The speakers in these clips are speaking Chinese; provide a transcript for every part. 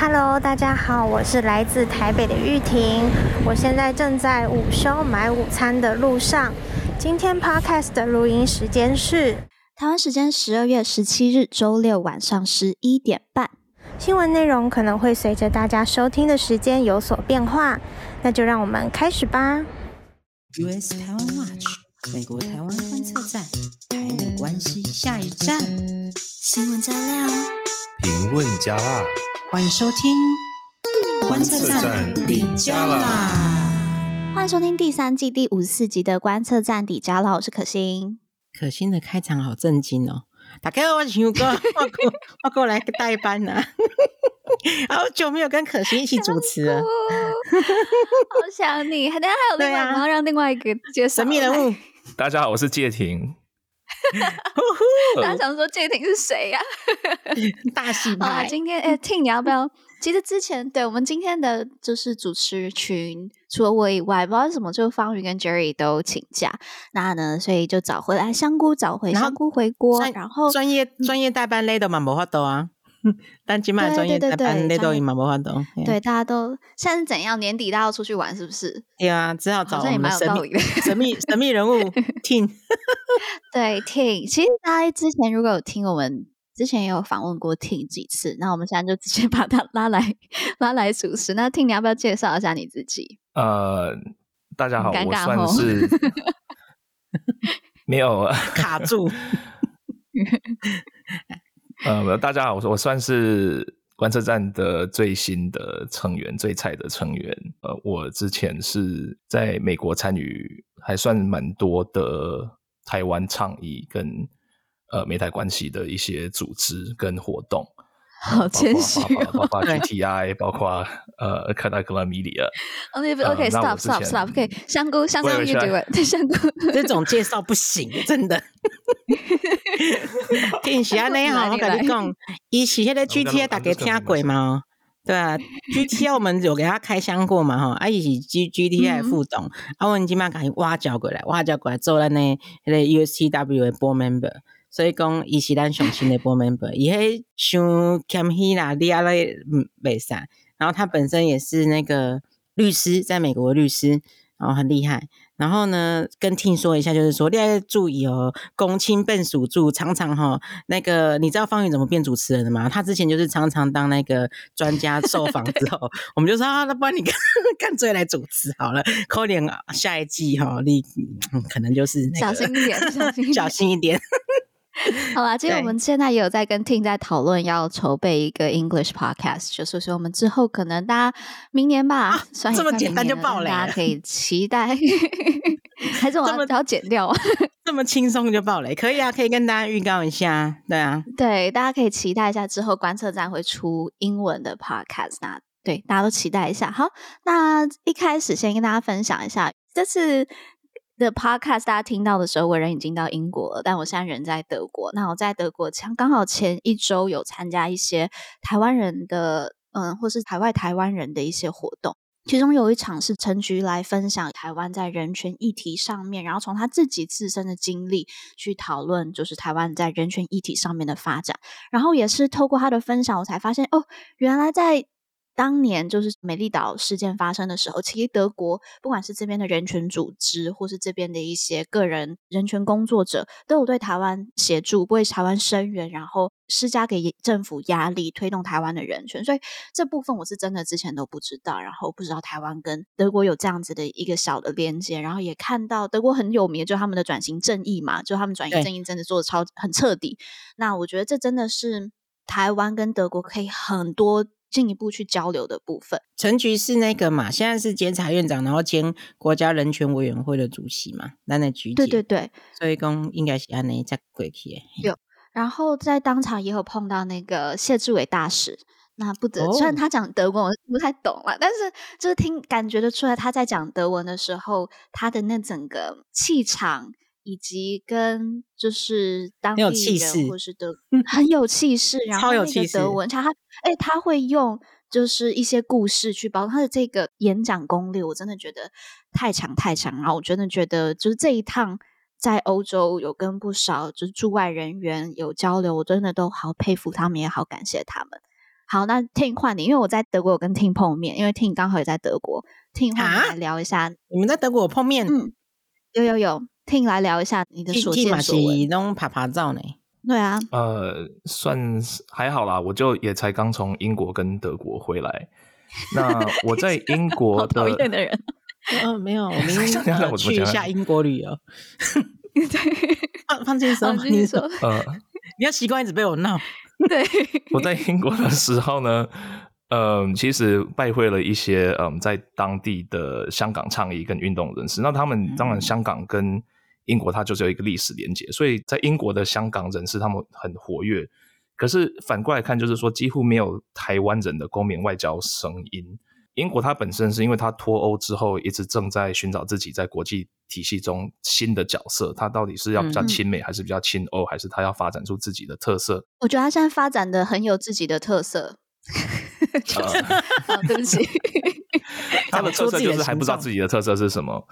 Hello，大家好，我是来自台北的玉婷，我现在正在午休买午餐的路上。今天 Podcast 的录音时间是台湾时间十二月十七日周六晚上十一点半。新闻内容可能会随着大家收听的时间有所变化，那就让我们开始吧。US 台湾 Watch 美国台湾观测站，台美关系下一站，新闻加料，评论加辣，欢迎收听观测站底加啦。欢迎收听第三季第五十四集的观测站底加啦，我是可心。可心的开场好震惊哦！大家好，我是熊哥，我过我过来代班呢、啊，好久没有跟可心一起主持了，好想你。等下还有另外，然后、啊、让另外一个介绍神秘人物。大家好，我是介廷。大家想说这婷是谁呀、啊？大戏啊。今天哎，Ting，你要不要？其实之前对我们今天的就是主持群，除了我以外，不知道为什么就方宇跟 Jerry 都请假，那呢，所以就找回来香菇，找回香菇回锅，然后专业专业代班累都蛮无法度啊，但起码专业代班累都也蛮无法度。对，大家都现在是怎样？年底大家要出去玩是不是？对啊，只好找我们神秘神秘神秘人物 Ting。对 Ting，其实大家之前如果有听我们。之前也有访问过 Ting 几次，那我们现在就直接把他拉来拉来主持。那 Ting，你要不要介绍一下你自己？呃，大家好，我算是 没有卡住。呃，大家好，我我算是观测站的最新的成员，最菜的成员。呃，我之前是在美国参与还算蛮多的台湾倡议跟。呃，美台关系的一些组织跟活动，好谦虚，包括 GTI，包括呃，Academy Media。OK，Stop，Stop，Stop，OK，香菇，香菇，YouTube，香菇，这种介绍不行，真的。听起来你好，我跟你讲，以前迄个 GTI 大家听过吗？对啊，GTI 我们有给他开箱过嘛？哈，啊，伊是 G GTI 副总，啊，我们今晚赶紧挖角过来，挖角过来做咱那那个 USTW 的 Board Member。所以讲，伊是咱上新的 board member，伊迄想谦虚啦，你阿咧袂使。然后他本身也是那个律师，在美国的律师，然后很厉害。然后呢，跟 Ting 说一下，就是说，你要注意哦，公亲笨属主，常常哈，那个你知道方宇怎么变主持人的吗？他之前就是常常当那个专家受访之后，我们就说啊，那不然你干干脆来主持好了，扣点下一季哈，你可能就是、那个、小心一点，小心一点。好啦，其实我们现在也有在跟 Ting 在讨论要筹备一个 English podcast，就是说我们之后可能大家明年吧，啊、算这么简单就爆雷，大家可以期待，还是 我要要剪掉？这么轻松就爆雷，可以啊，可以跟大家预告一下，对啊，对，大家可以期待一下之后观测站会出英文的 podcast，那对大家都期待一下。好，那一开始先跟大家分享一下，这次。的 podcast 大家听到的时候，我人已经到英国了，但我现在人在德国。那我在德国，前刚好前一周有参加一些台湾人的，嗯，或是海外台湾人的一些活动。其中有一场是陈菊来分享台湾在人权议题上面，然后从他自己自身的经历去讨论，就是台湾在人权议题上面的发展。然后也是透过他的分享，我才发现哦，原来在。当年就是美丽岛事件发生的时候，其实德国不管是这边的人权组织，或是这边的一些个人人权工作者，都有对台湾协助，为台湾声援，然后施加给政府压力，推动台湾的人权。所以这部分我是真的之前都不知道，然后不知道台湾跟德国有这样子的一个小的连接，然后也看到德国很有名，就他们的转型正义嘛，就他们转型正义真的做的超很彻底。那我觉得这真的是台湾跟德国可以很多。进一步去交流的部分。陈局是那个嘛，现在是监察院长，然后兼国家人权委员会的主席嘛，那那菊姐。对对对，所以讲应该是安内在过去。有，然后在当场也有碰到那个谢志伟大使，那不得，虽然他讲德文我不太懂了，但是就是听感觉得出来他在讲德文的时候，他的那整个气场。以及跟就是当地人或是德 很有气势，然后那个德文，他他哎他会用就是一些故事去包他的这个演讲功力，我真的觉得太强太强。然后我真的觉得就是这一趟在欧洲有跟不少就是驻外人员有交流，我真的都好佩服他们，也好感谢他们。好，那 Ting 换你，因为我在德国有跟 Ting 碰面，因为 Ting 刚好也在德国，Ting 换你来聊一下。你们在德国有碰面？嗯，有有有，Ting 来聊一下你的所见所闻。弄拍拍照呢？对啊，呃，算还好啦，我就也才刚从英国跟德国回来。那我在英国的讨厌的人，嗯，没有，我们去一下英国旅游。对，放放轻松，你说，呃，你要习惯一直被我闹。对，我在英国的时候呢，嗯，其实拜会了一些嗯，在当地的香港倡议跟运动人士。那他们当然，香港跟英国它就是有一个历史连结，所以在英国的香港人士他们很活跃。可是反过来看，就是说几乎没有台湾人的公民外交声音。英国它本身是因为它脱欧之后，一直正在寻找自己在国际体系中新的角色。它到底是要比较亲美，还是比较亲欧，还是它要发展出自己的特色？我觉得它现在发展的很有自己的特色。对不起，他的特色就是还不知道自己的特色是什么。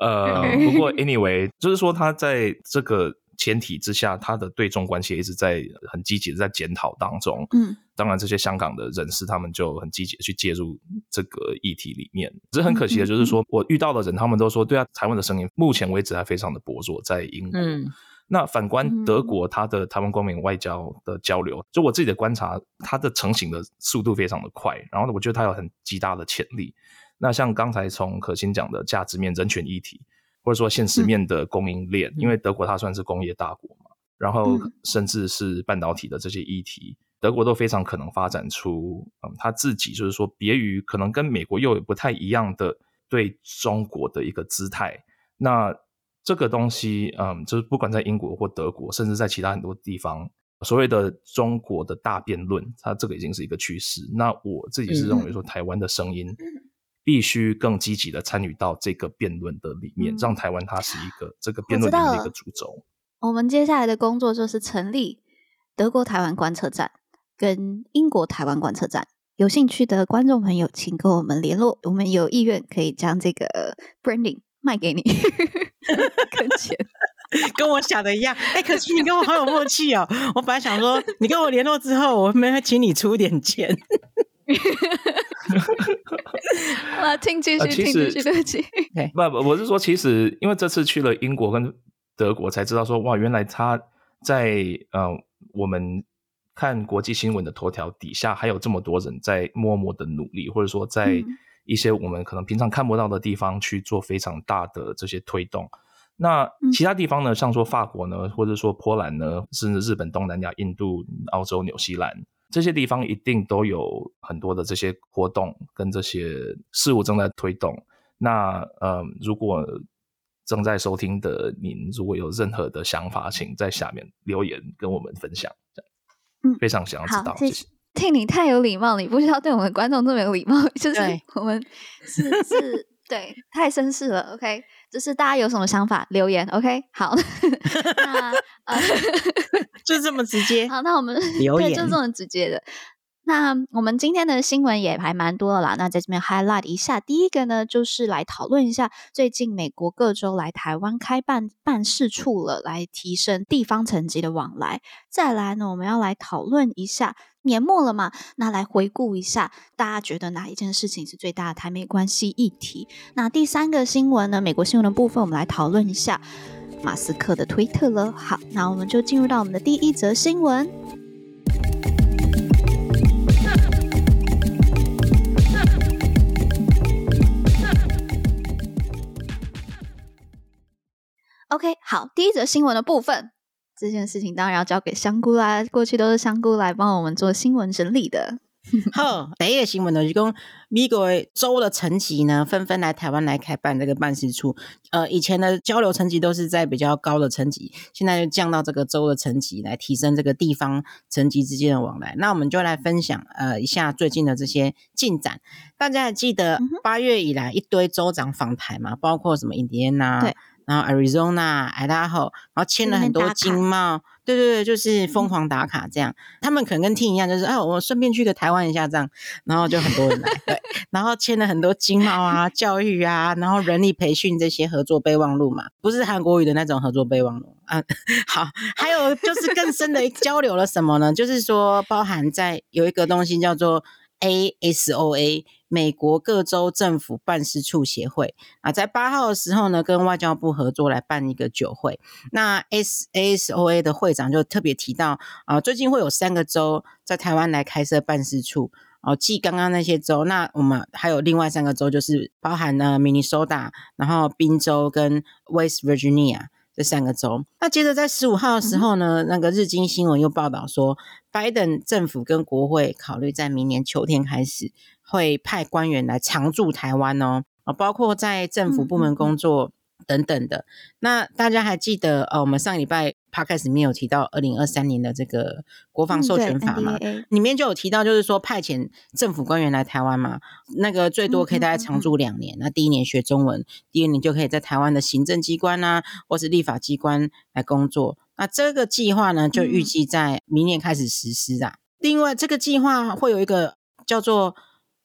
呃，不过 anyway，就是说他在这个。前提之下，他的对中关系一直在很积极的在检讨当中。嗯，当然这些香港的人士他们就很积极的去介入这个议题里面。只是很可惜的就是说，我遇到的人他们都说，对啊，台湾的声音目前为止还非常的薄弱，在英国。嗯，那反观德国，它的台湾公民外交的交流，就我自己的观察，它的成型的速度非常的快。然后呢，我觉得它有很极大的潜力。那像刚才从可心讲的价值面、人权议题。或者说现实面的供应链，嗯、因为德国它算是工业大国嘛，然后甚至是半导体的这些议题，嗯、德国都非常可能发展出嗯，他自己就是说别于可能跟美国又有不太一样的对中国的一个姿态。那这个东西，嗯，就是不管在英国或德国，甚至在其他很多地方，所谓的中国的大辩论，它这个已经是一个趋势。那我自己是认为说，台湾的声音。嗯必须更积极的参与到这个辩论的里面，嗯、让台湾它是一个这个辩论的一个主轴。我们接下来的工作就是成立德国台湾观测站跟英国台湾观测站。有兴趣的观众朋友，请跟我们联络，我们有意愿可以将这个 branding 卖给你，跟钱 跟我想的一样。哎、欸，可是你跟我好有默契哦。我本来想说，你跟我联络之后，我们会请你出点钱。我听继续，听继续，对不起。不不，我是说，其实因为这次去了英国跟德国，才知道说，哇，原来他在呃，我们看国际新闻的头条底下，还有这么多人在默默的努力，或者说在一些我们可能平常看不到的地方去做非常大的这些推动。那其他地方呢，像说法国呢，或者说波兰呢，甚至日本、东南亚、印度、澳洲、纽西兰。这些地方一定都有很多的这些活动跟这些事物正在推动。那呃，如果正在收听的您如果有任何的想法，请在下面留言跟我们分享。嗯，非常想要知道。谢谢。听你太有礼貌，你不需要对我们观众这么有礼貌，就是我们是是，对，太绅士了。OK。就是大家有什么想法留言，OK？好，那呃，就这么直接。好，那我们留言对，就这么直接的。那我们今天的新闻也还蛮多的啦。那在这边 highlight 一下，第一个呢，就是来讨论一下最近美国各州来台湾开办办事处了，来提升地方层级的往来。再来呢，我们要来讨论一下。年末了嘛，那来回顾一下，大家觉得哪一件事情是最大的台美关系议题？那第三个新闻呢？美国新闻的部分，我们来讨论一下马斯克的推特了。好，那我们就进入到我们的第一则新闻。OK，好，第一则新闻的部分。这件事情当然要交给香菇啦，过去都是香菇来帮我们做新闻整理的。好，第一个新闻呢，就讲美国州的层级呢，纷纷来台湾来开办这个办事处。呃，以前的交流层级都是在比较高的层级，现在就降到这个州的层级，来提升这个地方层级之间的往来。那我们就来分享呃一下最近的这些进展。大家还记得八月以来一堆州长访台嘛？包括什么印第安纳？对。然后 Arizona、Idaho，然后签了很多经贸。对对对，就是疯狂打卡这样。嗯、他们可能跟 Ting 一样，就是哎，我顺便去个台湾一下这样，然后就很多人来。对，然后签了很多经贸啊、教育啊，然后人力培训这些合作备忘录嘛，不是韩国语的那种合作备忘录啊。好，还有就是更深的交流了什么呢？就是说，包含在有一个东西叫做 ASOA。美国各州政府办事处协会啊，在八号的时候呢，跟外交部合作来办一个酒会。那 S ASOA 的会长就特别提到啊，最近会有三个州在台湾来开设办事处哦，继刚刚那些州，那我们还有另外三个州，就是包含了 Minnesota，然后宾州跟 West Virginia 这三个州。那接着在十五号的时候呢，那个日经新闻又报道说，拜登政府跟国会考虑在明年秋天开始。会派官员来常驻台湾哦，啊，包括在政府部门工作等等的。那大家还记得呃，我们上礼拜 podcast 里面有提到二零二三年的这个国防授权法嘛？嗯、里面就有提到，就是说派遣政府官员来台湾嘛，那个最多可以大概常驻两年。那第一年学中文，第二年就可以在台湾的行政机关啊，或是立法机关来工作。那这个计划呢，就预计在明年开始实施啊。嗯、另外，这个计划会有一个叫做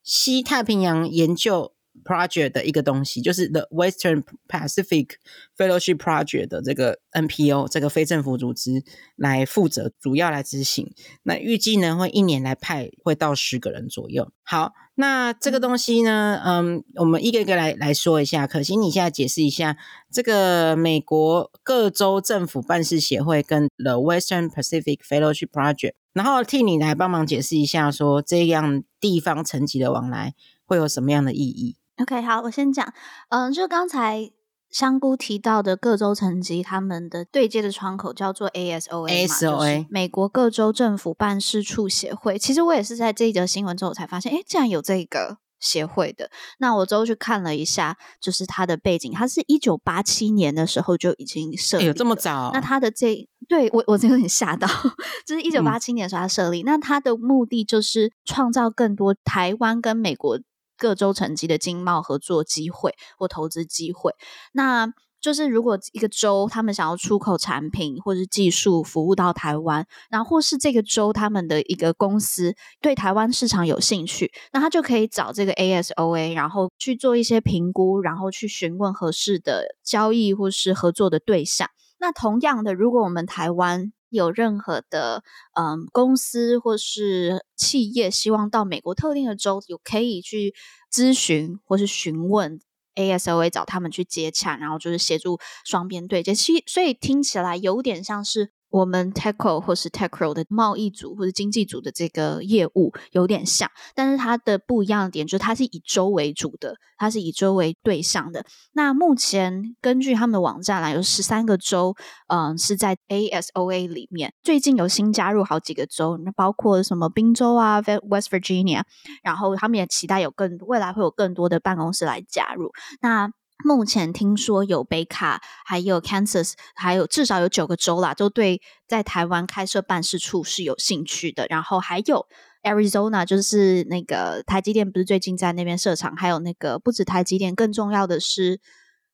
西太平洋研究 project 的一个东西，就是 The Western Pacific Fellowship Project 的这个 NPO 这个非政府组织来负责，主要来执行。那预计呢，会一年来派会到十个人左右。好，那这个东西呢，嗯，我们一个一个来来说一下。可心，你现在解释一下这个美国各州政府办事协会跟 The Western Pacific Fellowship Project。然后替你来帮忙解释一下，说这样地方层级的往来会有什么样的意义？OK，好，我先讲。嗯，就刚才香菇提到的各州层级，他们的对接的窗口叫做 ASOA，ASOA，美国各州政府办事处协会。其实我也是在这一则新闻之后才发现，诶，竟然有这个。协会的，那我之后去看了一下，就是它的背景，它是一九八七年的时候就已经设立，有、欸、这么早？那它的这对我我真有点吓到，就是一九八七年的时候它设立，嗯、那它的目的就是创造更多台湾跟美国各州层级的经贸合作机会或投资机会，那。就是如果一个州他们想要出口产品或者是技术服务到台湾，然后或是这个州他们的一个公司对台湾市场有兴趣，那他就可以找这个 ASOA，然后去做一些评估，然后去询问合适的交易或是合作的对象。那同样的，如果我们台湾有任何的嗯公司或是企业希望到美国特定的州，有可以去咨询或是询问。ASOA 找他们去接洽，然后就是协助双边对接，其所以听起来有点像是。我们 Tackle 或是 Tackle 的贸易组或者经济组的这个业务有点像，但是它的不一样的点就是它是以州为主的，它是以州为对象的。那目前根据他们的网站来，有十三个州，嗯，是在 ASOA 里面。最近有新加入好几个州，那包括什么宾州啊、West Virginia，然后他们也期待有更未来会有更多的办公室来加入。那目前听说有北卡，还有 Kansas，还有至少有九个州啦，都对在台湾开设办事处是有兴趣的。然后还有 Arizona，就是那个台积电不是最近在那边设厂，还有那个不止台积电，更重要的是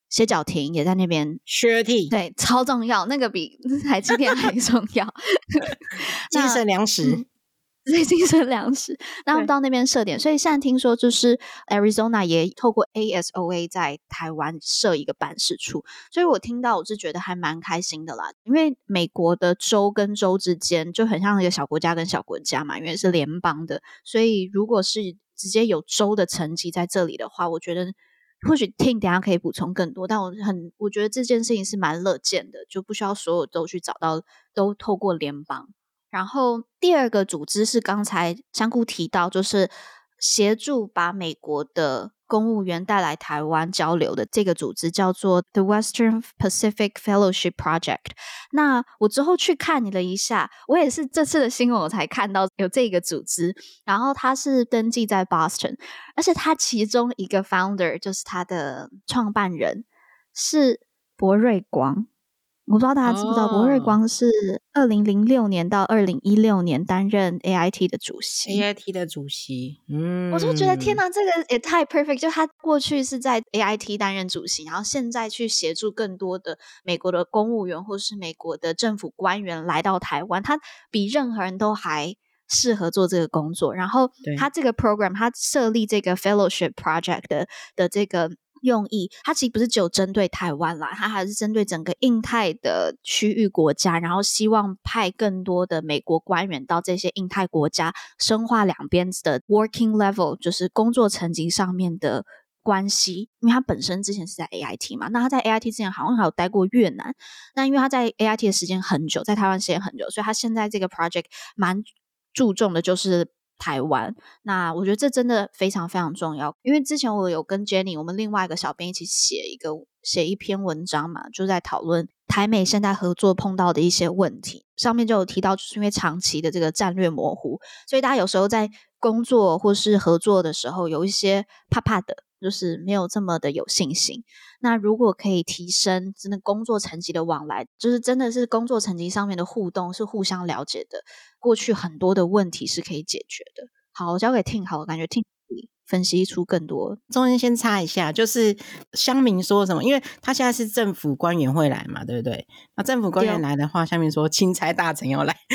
歇脚亭也在那边。Surety 对，超重要，那个比 台积电还重要。精神粮食。嗯最近是粮食，然后到那边设点，所以现在听说就是 Arizona 也透过 ASOA 在台湾设一个办事处，所以我听到我是觉得还蛮开心的啦，因为美国的州跟州之间就很像一个小国家跟小国家嘛，因为是联邦的，所以如果是直接有州的层级在这里的话，我觉得或许 Ting 等下可以补充更多，但我很我觉得这件事情是蛮乐见的，就不需要所有都去找到都透过联邦。然后第二个组织是刚才香菇提到，就是协助把美国的公务员带来台湾交流的这个组织，叫做 The Western Pacific Fellowship Project。那我之后去看了一下，我也是这次的新闻我才看到有这个组织，然后它是登记在 Boston，而且它其中一个 founder 就是它的创办人是柏瑞光。我不知道大家知不知道，博瑞光是二零零六年到二零一六年担任 AIT 的主席。AIT 的主席，嗯，我就觉得天哪，这个也太 perfect！就他过去是在 AIT 担任主席，然后现在去协助更多的美国的公务员或是美国的政府官员来到台湾，他比任何人都还适合做这个工作。然后他这个 program，他设立这个 fellowship project 的的这个。用意，它其实不是只有针对台湾啦，它还是针对整个印太的区域国家，然后希望派更多的美国官员到这些印太国家，深化两边的 working level，就是工作层级上面的关系。因为他本身之前是在 AIT 嘛，那他在 AIT 之前好像还有待过越南，那因为他在 AIT 的时间很久，在台湾时间很久，所以他现在这个 project 蛮注重的就是。台湾，那我觉得这真的非常非常重要，因为之前我有跟 Jenny，我们另外一个小编一起写一个写一篇文章嘛，就在讨论台美现在合作碰到的一些问题，上面就有提到，就是因为长期的这个战略模糊，所以大家有时候在工作或是合作的时候，有一些怕怕的。就是没有这么的有信心。那如果可以提升真的工作层级的往来，就是真的是工作层级上面的互动是互相了解的，过去很多的问题是可以解决的。好，我交给 Ting，好，我感觉 Ting 分析出更多。中间先插一下，就是乡民说什么？因为他现在是政府官员会来嘛，对不对？那政府官员来的话，下面说钦差大臣要来。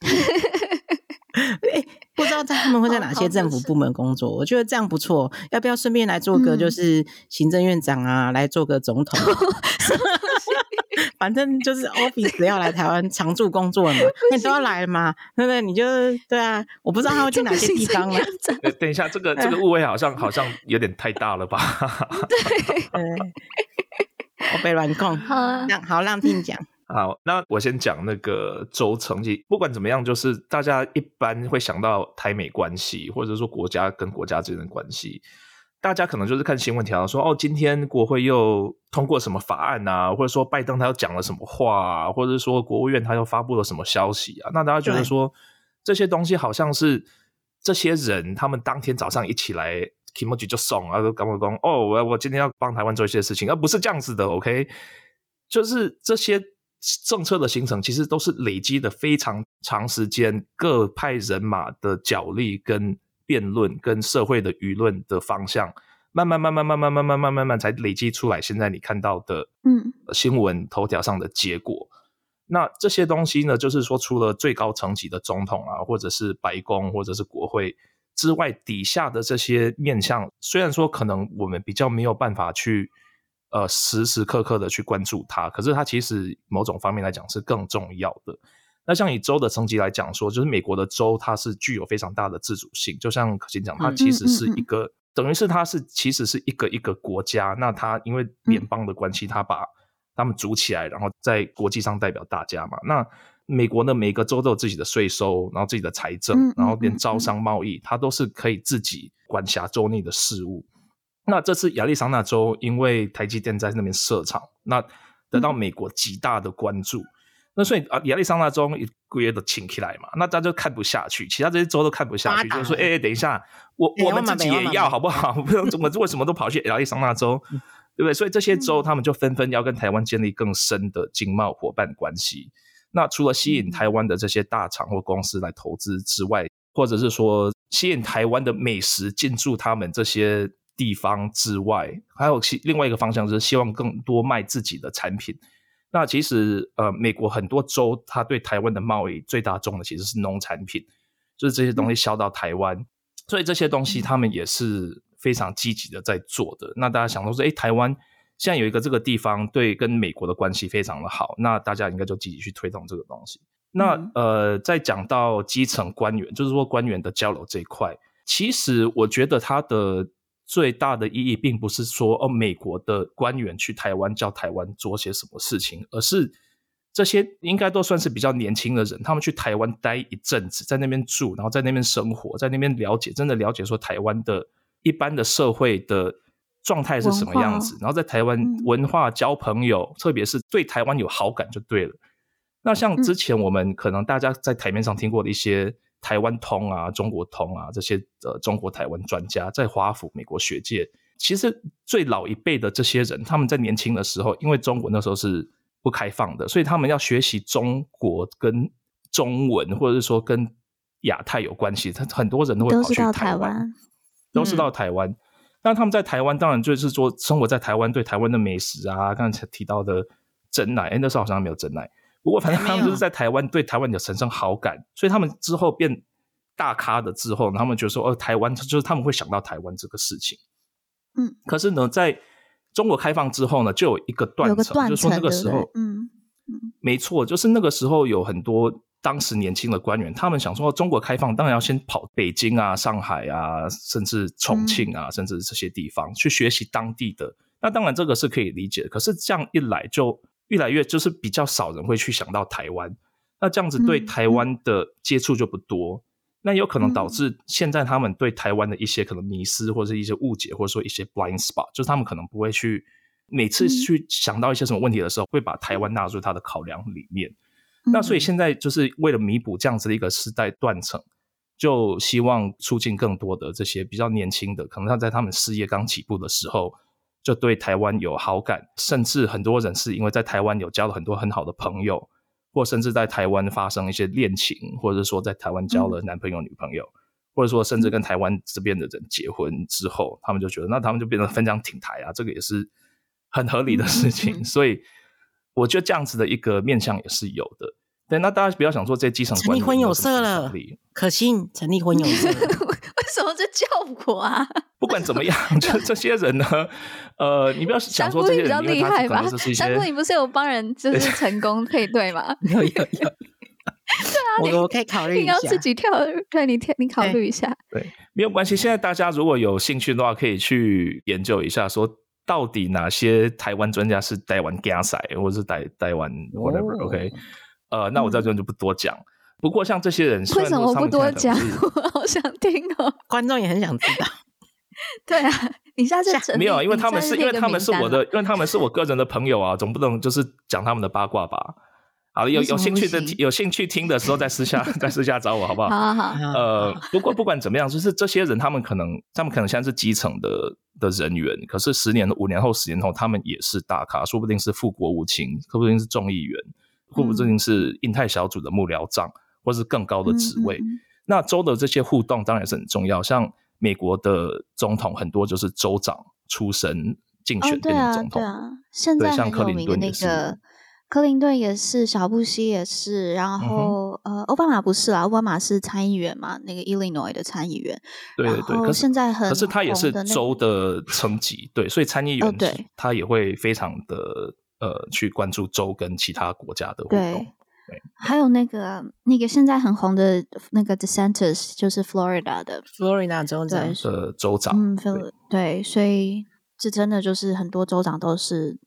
欸不知道在他们会在哪些政府部门工作，我觉得这样不错。要不要顺便来做个就是行政院长啊，嗯、来做个总统？反正就是 office 要来台湾常驻工作嘛，那你都要来嘛，对不对？你就对啊，我不知道他会去哪些地方啊。等一下，这个这个误会好像好像有点太大了吧？对，我被乱控。好，让好让听讲。好，那我先讲那个周成绩。不管怎么样，就是大家一般会想到台美关系，或者说国家跟国家之间的关系。大家可能就是看新闻条说，哦，今天国会又通过什么法案啊，或者说拜登他又讲了什么话啊，或者说国务院他又发布了什么消息啊。那大家觉得说这些东西好像是这些人他们当天早上一起来，kimochi 就送啊，就刚刚讲哦，我我今天要帮台湾做一些事情，而不是这样子的。OK，就是这些。政策的形成其实都是累积的非常长时间，各派人马的角力跟辩论，跟社会的舆论的方向，慢慢慢慢慢慢慢慢慢慢慢才累积出来。现在你看到的，嗯，新闻头条上的结果。那这些东西呢，就是说，除了最高层级的总统啊，或者是白宫，或者是国会之外，底下的这些面向，虽然说可能我们比较没有办法去。呃，时时刻刻的去关注它，可是它其实某种方面来讲是更重要的。那像以州的层级来讲说，就是美国的州它是具有非常大的自主性，就像可心讲，它其实是一个，嗯嗯嗯、等于是它是其实是一个一个国家。那它因为联邦的关系，它把他们组起来，然后在国际上代表大家嘛。那美国呢，每个州都有自己的税收，然后自己的财政，然后连招商贸易，它都是可以自己管辖州内的事务。那这次亚利桑那州因为台积电在那边设厂，那得到美国极大的关注。嗯、那所以啊，亚利桑那州一个月都请起来嘛，那大家就看不下去，其他这些州都看不下去，就是说，哎、欸，等一下，我我们自己也要好不好？不用怎么为什么都跑去亚利桑那州，对不对？所以这些州他们就纷纷要跟台湾建立更深的经贸伙伴关系。那除了吸引台湾的这些大厂或公司来投资之外，或者是说吸引台湾的美食进驻他们这些。地方之外，还有其另外一个方向就是希望更多卖自己的产品。那其实呃，美国很多州它对台湾的贸易最大宗的其实是农产品，就是这些东西销到台湾，嗯、所以这些东西他们也是非常积极的在做的。那大家想到说，哎，台湾现在有一个这个地方对跟美国的关系非常的好，那大家应该就积极去推动这个东西。那、嗯、呃，再讲到基层官员，就是说官员的交流这一块，其实我觉得他的。最大的意义并不是说哦，美国的官员去台湾叫台湾做些什么事情，而是这些应该都算是比较年轻的人，他们去台湾待一阵子，在那边住，然后在那边生活，在那边了解，真的了解说台湾的一般的社会的状态是什么样子，然后在台湾文化交朋友，特别是对台湾有好感就对了。那像之前我们可能大家在台面上听过的一些。台湾通啊，中国通啊，这些呃中国台湾专家在华府美国学界，其实最老一辈的这些人，他们在年轻的时候，因为中国那时候是不开放的，所以他们要学习中国跟中文，或者是说跟亚太有关系，他很多人都会跑去台湾，都是到台湾。那、嗯、他们在台湾，当然就是说生活在台湾，对台湾的美食啊，刚才提到的珍奶，哎，那时候好像没有珍奶。不过反正他们就是在台湾，对台湾有产生好感，所以他们之后变大咖的之后，他们觉得说，哦，台湾就是他们会想到台湾这个事情。嗯，可是呢，在中国开放之后呢，就有一个断层，断层就是说那个时候，嗯嗯，没错，就是那个时候有很多当时年轻的官员，他们想说，中国开放当然要先跑北京啊、上海啊，甚至重庆啊，嗯、甚至这些地方去学习当地的。那当然这个是可以理解的，可是这样一来，就越来越就是比较少人会去想到台湾，那这样子对台湾的接触就不多。那有可能导致现在他们对台湾的一些可能迷失，或者是一些误解，或者说一些 blind spot，就是他们可能不会去每次去想到一些什么问题的时候，会把台湾纳入他的考量里面。那所以现在就是为了弥补这样子的一个时代断层，就希望促进更多的这些比较年轻的，可能他在他们事业刚起步的时候，就对台湾有好感，甚至很多人是因为在台湾有交了很多很好的朋友。或甚至在台湾发生一些恋情，或者说在台湾交了男朋友、女朋友，嗯、或者说甚至跟台湾这边的人结婚之后，他们就觉得，那他们就变成分享挺台啊，这个也是很合理的事情。嗯、所以我觉得这样子的一个面向也是有的。对，那大家不要想说这些基层成立婚有色了，可信成立婚 有色。为什么这叫我啊？不管怎么样，就这些人呢，呃，你不要想说这些人比较厉害吧？三姑，你不是有帮人就是成功配对吗？有有有。对啊，我我可以考虑一下。你要自己跳，对，你跳，你考虑一下。对，没有关系。现在大家如果有兴趣的话，可以去研究一下，说到底哪些台湾专家是台湾加赛，或者是台台湾 whatever。OK，呃，那我在这边就不多讲。不过像这些人，为什么不多讲？我好想听哦，观众也很想知道。对啊，你下次没有，因为他们是因为他们是我的，因为他们是我个人的朋友啊，总不能就是讲他们的八卦吧？好，有有兴趣的有兴趣听的时候，在私下在私下找我好不好？好好好。呃，不过不管怎么样，就是这些人，他们可能他们可能现在是基层的的人员，可是十年、五年后、十年后，他们也是大咖，说不定是富国务卿，说不定是众议员，说不定是印太小组的幕僚长。或是更高的职位，嗯嗯、那州的这些互动当然是很重要。像美国的总统很多就是州长出身竞选变成总统，哦对啊，对啊。现在像克林顿那个克林顿也是，小布希也是，然后、嗯、呃，奥巴马不是啦，奥巴马是参议员嘛，那个 Illinois 的参议员。对对对，可是现在很、那个，可是他也是州的层级，对，所以参议员、哦、对他也会非常的呃去关注州跟其他国家的互动。对。还有那个那个现在很红的那个 DeSantis，就是 Florida 的。Florida 州长。的州长，嗯，对，对，所以这真的就是很多州长都是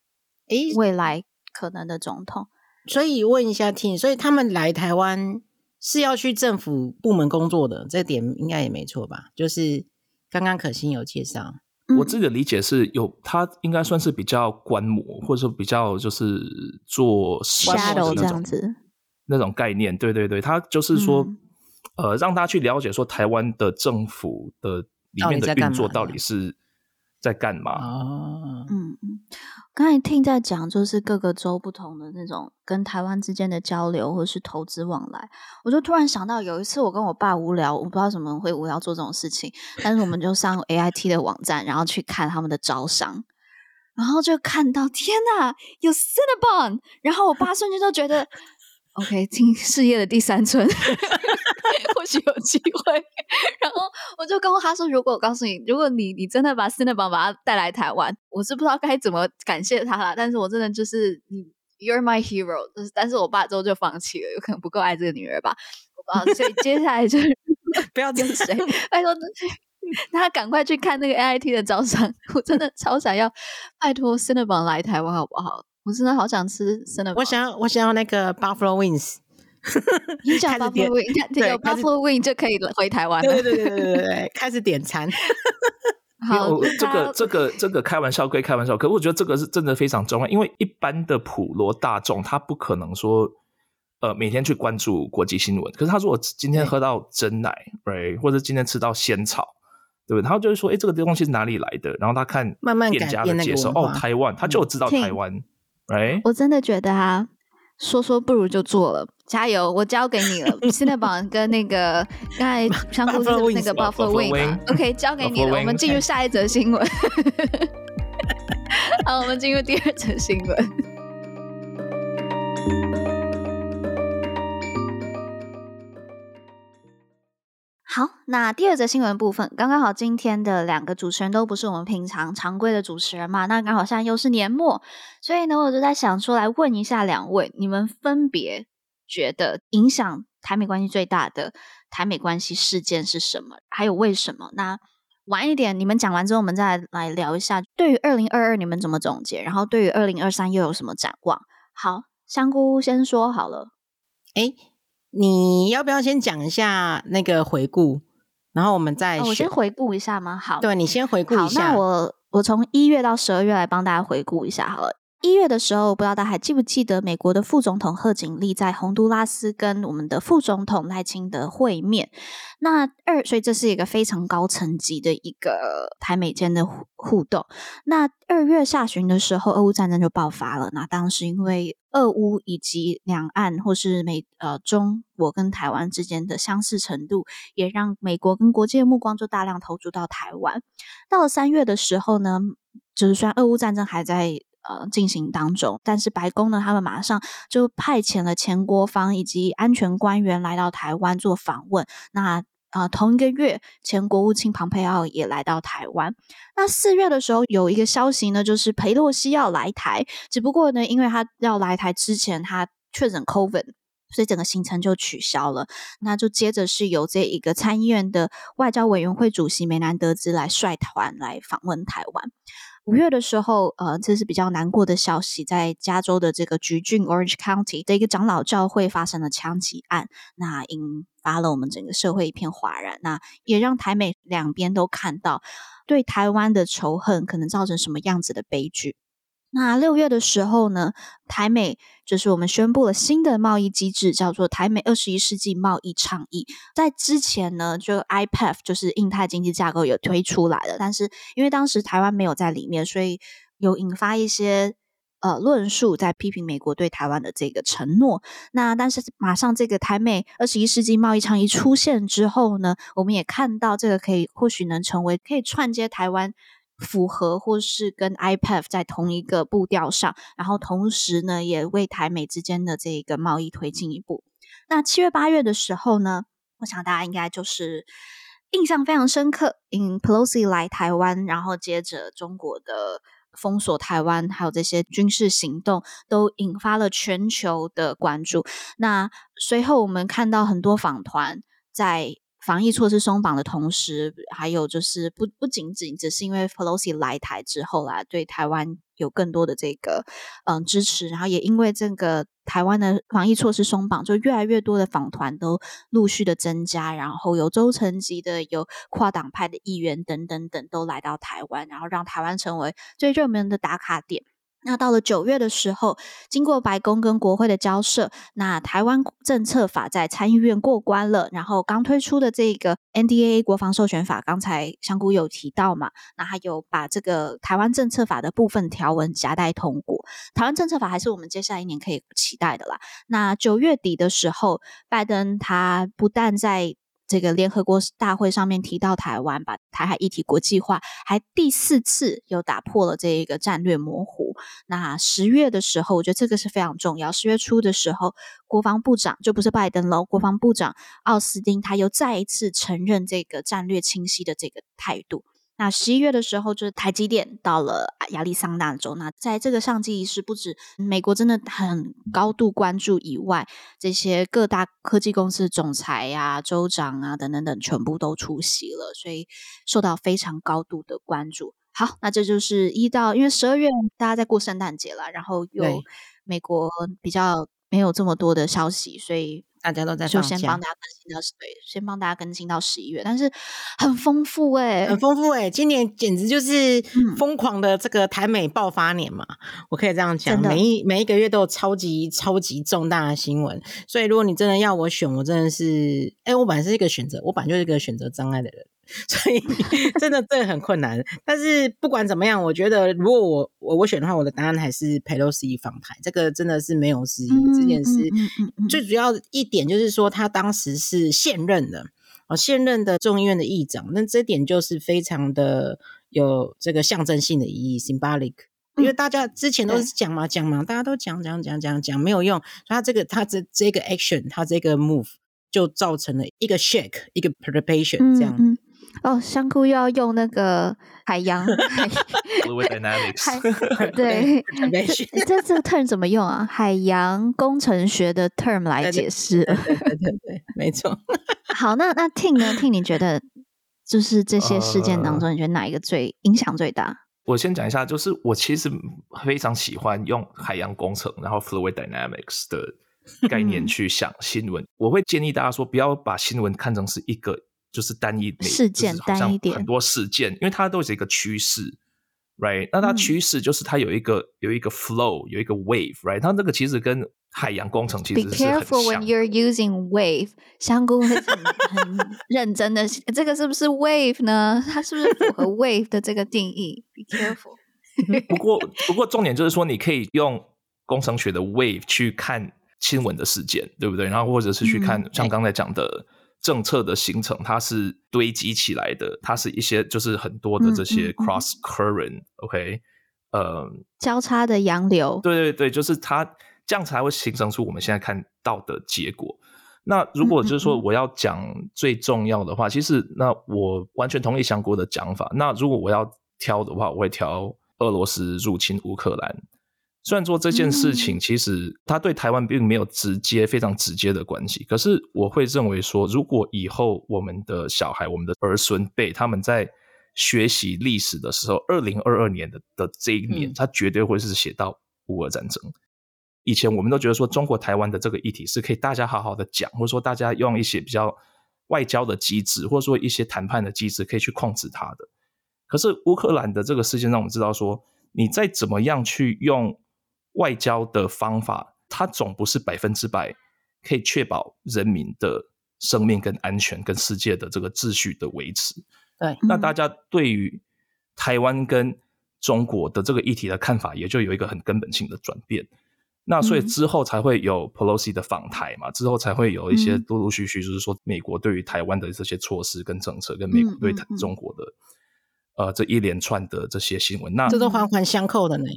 诶。未来可能的总统。所以问一下 Tim，所以他们来台湾是要去政府部门工作的，这点应该也没错吧？就是刚刚可心有介绍，我自己的理解是有他应该算是比较观摩，或者说比较就是做 shadow 这样子。那种概念，对对对，他就是说，嗯、呃，让他去了解说台湾的政府的里面的运作到底是在干嘛。嗯嗯，刚才听在讲，就是各个州不同的那种跟台湾之间的交流或是投资往来，我就突然想到，有一次我跟我爸无聊，我不知道怎么会无聊做这种事情，但是我们就上 AIT 的网站，然后去看他们的招商，然后就看到天哪，有 Cinnabon，然后我爸瞬间就觉得。OK，进事业的第三春，或许有机会。然后我就跟他说：“如果我告诉你，如果你你真的把 Cinnabon 把他带来台湾，我是不知道该怎么感谢他了。但是我真的就是你，You're my hero。就是，但是我爸之后就放弃了，有可能不够爱这个女儿吧。我不知道，所以接下来就 是不要跟谁，拜托他赶快去看那个 AIT 的招商。我真的超想要拜托 Cinnabon 来台湾，好不好？”我真的好想吃，真的。我想要，我想要那个 Buffalo Wings。你想 Buffalo Wings，这个 Buffalo Wings 就可以回台湾了。对对对对对对，开始点餐。好，这个这个这个开玩笑归开玩笑，可是我觉得这个是真的非常重要，因为一般的普罗大众他不可能说，呃，每天去关注国际新闻。可是他如果今天喝到真奶，对，或者今天吃到仙草，对不对？然后就是说，哎，这个东西是哪里来的？然后他看慢慢店家的介绍，哦，台湾，他就知道台湾。我真的觉得啊，说说不如就做了，加油！我交给你了。现在榜跟那个刚才香菇是那个 Buffalo Wing，OK，交给你了。我们进入下一则新闻。好，我们进入第二则新闻。好，那第二则新闻部分，刚刚好今天的两个主持人都不是我们平常常规的主持人嘛，那刚好现在又是年末，所以呢，我就在想说来问一下两位，你们分别觉得影响台美关系最大的台美关系事件是什么？还有为什么？那晚一点你们讲完之后，我们再来聊一下，对于二零二二你们怎么总结？然后对于二零二三又有什么展望？好，香菇先说好了，哎。你要不要先讲一下那个回顾，然后我们再、哦……我先回顾一下吗？好，对，你先回顾一下。那我我从一月到十二月来帮大家回顾一下好了。一月的时候，不知道大家还记不记得美国的副总统贺锦丽在洪都拉斯跟我们的副总统赖清德会面。那二，所以这是一个非常高层级的一个台美间的互动。那二月下旬的时候，俄乌战争就爆发了。那当时因为俄乌以及两岸或是美呃中国跟台湾之间的相似程度，也让美国跟国际的目光就大量投注到台湾。到了三月的时候呢，就是虽然俄乌战争还在。呃，进行当中，但是白宫呢，他们马上就派遣了前国防以及安全官员来到台湾做访问。那呃，同一个月，前国务卿庞佩奥也来到台湾。那四月的时候，有一个消息呢，就是裴洛西要来台，只不过呢，因为他要来台之前，他确诊 COVID，所以整个行程就取消了。那就接着是由这一个参议院的外交委员会主席梅南德兹来率团来访问台湾。五月的时候，呃，这是比较难过的消息，在加州的这个橘郡 Orange County 的一个长老教会发生了枪击案，那引发了我们整个社会一片哗然，那也让台美两边都看到对台湾的仇恨可能造成什么样子的悲剧。那六月的时候呢，台美就是我们宣布了新的贸易机制，叫做台美二十一世纪贸易倡议。在之前呢，就 IPEF 就是印太经济架构有推出来了，但是因为当时台湾没有在里面，所以有引发一些呃论述，在批评美国对台湾的这个承诺。那但是马上这个台美二十一世纪贸易倡议出现之后呢，我们也看到这个可以或许能成为可以串接台湾。符合或是跟 IPEF 在同一个步调上，然后同时呢，也为台美之间的这个贸易推进一步。那七月八月的时候呢，我想大家应该就是印象非常深刻，因 Pelosi 来台湾，然后接着中国的封锁台湾，还有这些军事行动，都引发了全球的关注。那随后我们看到很多访团在。防疫措施松绑的同时，还有就是不不仅仅只是因为 Pelosi 来台之后啦，对台湾有更多的这个嗯支持，然后也因为这个台湾的防疫措施松绑，就越来越多的访团都陆续的增加，然后有州层级的，有跨党派的议员等等等都来到台湾，然后让台湾成为最热门的打卡点。那到了九月的时候，经过白宫跟国会的交涉，那台湾政策法在参议院过关了。然后刚推出的这个 NDAA 国防授权法，刚才香菇有提到嘛，那还有把这个台湾政策法的部分条文夹带通过。台湾政策法还是我们接下来一年可以期待的啦。那九月底的时候，拜登他不但在这个联合国大会上面提到台湾，把台海议题国际化，还第四次又打破了这一个战略模糊。那十月的时候，我觉得这个是非常重要。十月初的时候，国防部长就不是拜登了，国防部长奥斯汀他又再一次承认这个战略清晰的这个态度。那十一月的时候，就是台积电到了亚利桑那州。那在这个上机仪式，不止美国真的很高度关注以外，这些各大科技公司总裁呀、啊、州长啊等等等，全部都出席了，所以受到非常高度的关注。好，那这就是一到，因为十二月大家在过圣诞节了，然后有美国比较没有这么多的消息，所以。大家都在就先帮大家更新到对，先帮大家更新到十一月，但是很丰富哎、欸，很丰富哎、欸，今年简直就是疯狂的这个台美爆发年嘛，嗯、我可以这样讲，每一每一个月都有超级超级重大的新闻，所以如果你真的要我选，我真的是，哎、欸，我本来是一个选择，我本来就是一个选择障碍的人，所以真的这个很困难。但是不管怎么样，我觉得如果我我我选的话，我的答案还是 Pelosi 访台，这个真的是没有之一。这件事最主要一点就是说，他当时是现任的哦，现任的众议院的议长，那这点就是非常的有这个象征性的意义 （symbolic）。因为大家之前都是讲嘛讲嘛，大家都讲讲讲讲讲没有用，他这个他这这个 action，他这个 move 就造成了一个 shake，一个 perturbation 这样。嗯嗯、哦，香菇又要用那个海洋 海 fluid dynamics，对，这这个 term 怎么用啊？海洋工程学的 term 来解释。对对对，对，对，没错。好，那那 Ting 呢？Ting 你觉得就是这些事件当中，你觉得哪一个最影响最大？我先讲一下，就是我其实非常喜欢用海洋工程，然后 fluid dynamics 的概念 去想新闻。我会建议大家说，不要把新闻看成是一个就是单一事件，单一点很多事件，因为它都是一个趋势，right？那它趋势就是它有一个有一个 flow，有一个 wave，right？它那个其实跟海洋工程其实是。Be careful when you're using wave，香菇会很很认真的，这个是不是 wave 呢？它是不是符合 wave 的这个定义？Be careful。不过，不过重点就是说，你可以用工程学的 wave 去看新闻的事件，对不对？然后或者是去看像刚才讲的政策的形成，它是堆积起来的，它是一些就是很多的这些 cross current，OK，呃，交叉的洋流。对对对，就是它。这样才会形成出我们现在看到的结果。那如果就是说我要讲最重要的话，其实那我完全同意香菇的讲法。那如果我要挑的话，我会挑俄罗斯入侵乌克兰。虽然说这件事情其实它对台湾并没有直接非常直接的关系，可是我会认为说，如果以后我们的小孩、我们的儿孙辈他们在学习历史的时候，二零二二年的的这一年，他绝对会是写到乌俄战争。以前我们都觉得说中国台湾的这个议题是可以大家好好的讲，或者说大家用一些比较外交的机制，或者说一些谈判的机制可以去控制它的。可是乌克兰的这个事件让我们知道说，你再怎么样去用外交的方法，它总不是百分之百可以确保人民的生命跟安全跟世界的这个秩序的维持。对，那大家对于台湾跟中国的这个议题的看法，也就有一个很根本性的转变。那所以之后才会有 Pelosi 的访台嘛，之后才会有一些陆陆续续，就是说美国对于台湾的这些措施跟政策，跟美国对中国的呃这一连串的这些新闻，那这都环环相扣的呢。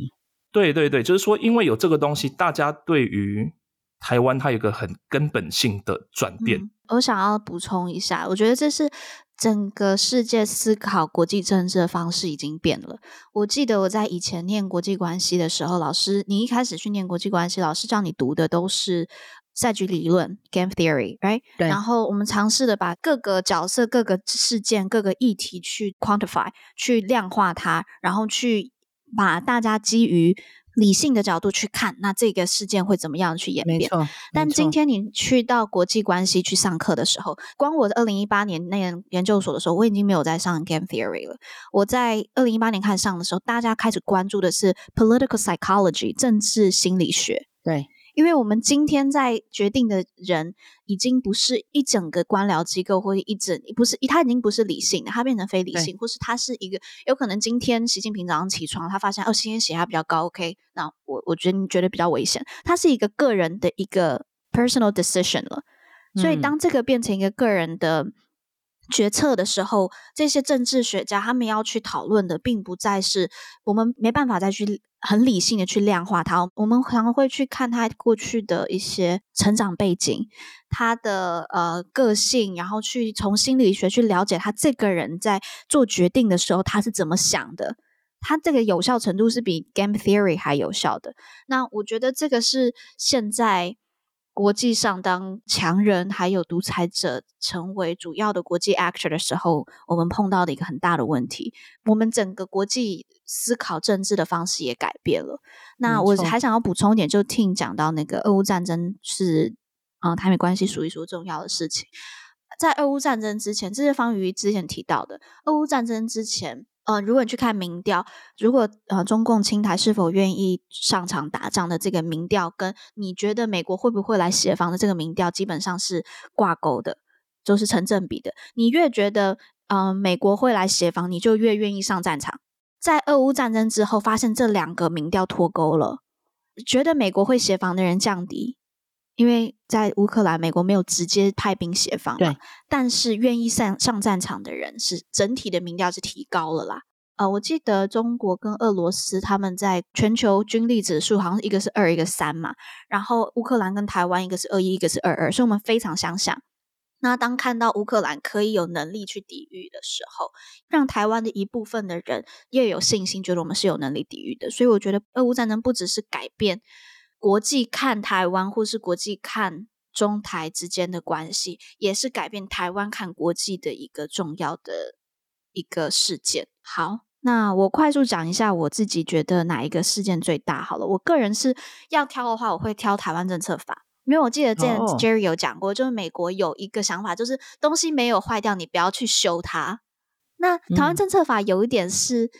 对对对，就是说，因为有这个东西，大家对于台湾它有一个很根本性的转变。嗯，我想要补充一下，我觉得这是。整个世界思考国际政治的方式已经变了。我记得我在以前念国际关系的时候，老师，你一开始去念国际关系，老师叫你读的都是赛局理论 （game theory），right？对。然后我们尝试的把各个角色、各个事件、各个议题去 quantify，去量化它，然后去把大家基于。理性的角度去看，那这个事件会怎么样去演变？没错。但今天你去到国际关系去上课的时候，光我在二零一八年那年研究所的时候，我已经没有在上 game theory 了。我在二零一八年开始上的时候，大家开始关注的是 political psychology 政治心理学。对。因为我们今天在决定的人，已经不是一整个官僚机构，或者一整不是，他已经不是理性的，他变成非理性，或是他是一个有可能今天习近平早上起床，他发现哦，今天血压比较高，OK，那我我觉得你觉得比较危险，他是一个个人的一个 personal decision 了，所以当这个变成一个个人的。决策的时候，这些政治学家他们要去讨论的，并不再是我们没办法再去很理性的去量化它。我们可能会去看他过去的一些成长背景，他的呃个性，然后去从心理学去了解他这个人在做决定的时候他是怎么想的。他这个有效程度是比 game theory 还有效的。那我觉得这个是现在。国际上，当强人还有独裁者成为主要的国际 actor 的时候，我们碰到的一个很大的问题，我们整个国际思考政治的方式也改变了。那我还想要补充一点，就听讲到那个俄乌战争是啊、呃，台美关系数一数重要的事情。在俄乌战争之前，这是方瑜之前提到的，俄乌战争之前。呃，如果你去看民调，如果呃中共青台是否愿意上场打仗的这个民调，跟你觉得美国会不会来协防的这个民调，基本上是挂钩的，就是成正比的。你越觉得呃，美国会来协防，你就越愿意上战场。在俄乌战争之后，发现这两个民调脱钩了，觉得美国会协防的人降低，因为在乌克兰，美国没有直接派兵协防，对，但是愿意上上战场的人是整体的民调是提高了啦。呃，我记得中国跟俄罗斯他们在全球军力指数好像一个是二，一个三嘛，然后乌克兰跟台湾一个是二一，一个是二二，所以我们非常相像。那当看到乌克兰可以有能力去抵御的时候，让台湾的一部分的人也有信心，觉得我们是有能力抵御的。所以我觉得俄乌战争不只是改变国际看台湾，或是国际看中台之间的关系，也是改变台湾看国际的一个重要的一个事件。好，那我快速讲一下我自己觉得哪一个事件最大好了。我个人是要挑的话，我会挑台湾政策法，因为我记得之前 Jerry 有讲过，就是美国有一个想法，就是东西没有坏掉，你不要去修它。那台湾政策法有一点是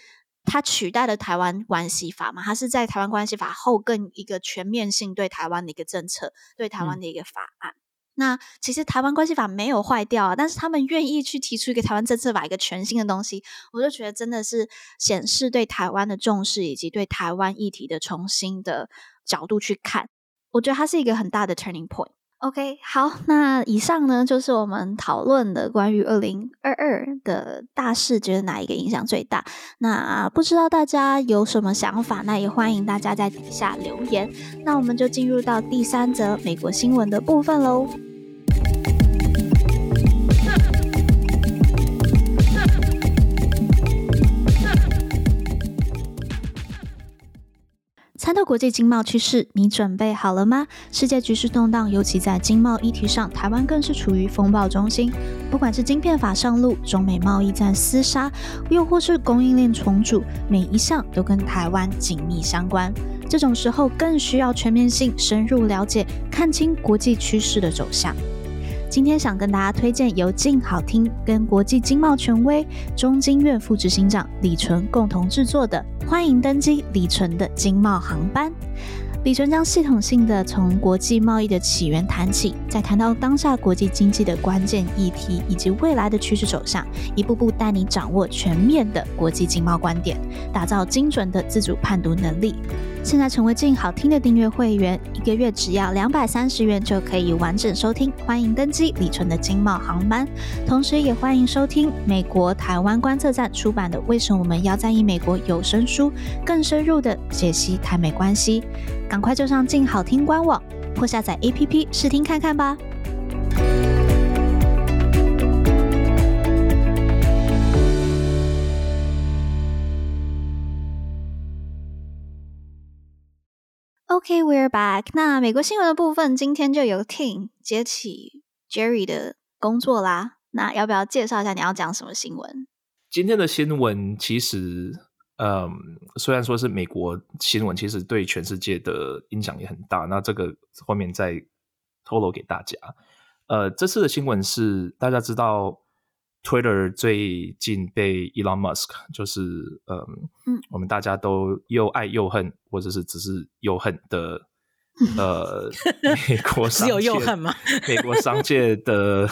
它取代了台湾关系法嘛，它是在台湾关系法后更一个全面性对台湾的一个政策，对台湾的一个法案。那其实台湾关系法没有坏掉啊，但是他们愿意去提出一个台湾政策法，一个全新的东西，我就觉得真的是显示对台湾的重视，以及对台湾议题的重新的角度去看。我觉得它是一个很大的 turning point。OK，好，那以上呢就是我们讨论的关于二零二二的大事，觉得哪一个影响最大？那不知道大家有什么想法？那也欢迎大家在底下留言。那我们就进入到第三则美国新闻的部分喽。参透国际经贸趋势，你准备好了吗？世界局势动荡，尤其在经贸议题上，台湾更是处于风暴中心。不管是晶片法上路、中美贸易战厮杀，又或是供应链重组，每一项都跟台湾紧密相关。这种时候，更需要全面性、深入了解，看清国际趋势的走向。今天想跟大家推荐由静好听跟国际经贸权威中经院副执行长李淳共同制作的《欢迎登机李淳的经贸航班》。李淳将系统性的从国际贸易的起源谈起，再谈到当下国际经济的关键议题以及未来的趋势走向，一步步带你掌握全面的国际经贸观点，打造精准的自主判读能力。现在成为静好听的订阅会员，一个月只要两百三十元就可以完整收听。欢迎登机李纯的经贸航班，同时也欢迎收听美国台湾观测站出版的《为什么我们要在意美国》有声书，更深入的解析台美关系。赶快就上静好听官网或下载 APP 试听看看吧。OK，we're back。那美国新闻的部分，今天就由 Ting 接起 Jerry 的工作啦。那要不要介绍一下你要讲什么新闻？今天的新闻其实，嗯，虽然说是美国新闻，其实对全世界的影响也很大。那这个后面再透露给大家。呃，这次的新闻是大家知道。Twitter 最近被 Elon Musk，就是嗯，嗯，我们大家都又爱又恨，或者是只是又恨的，呃，美国商界，又恨吗？美国商界的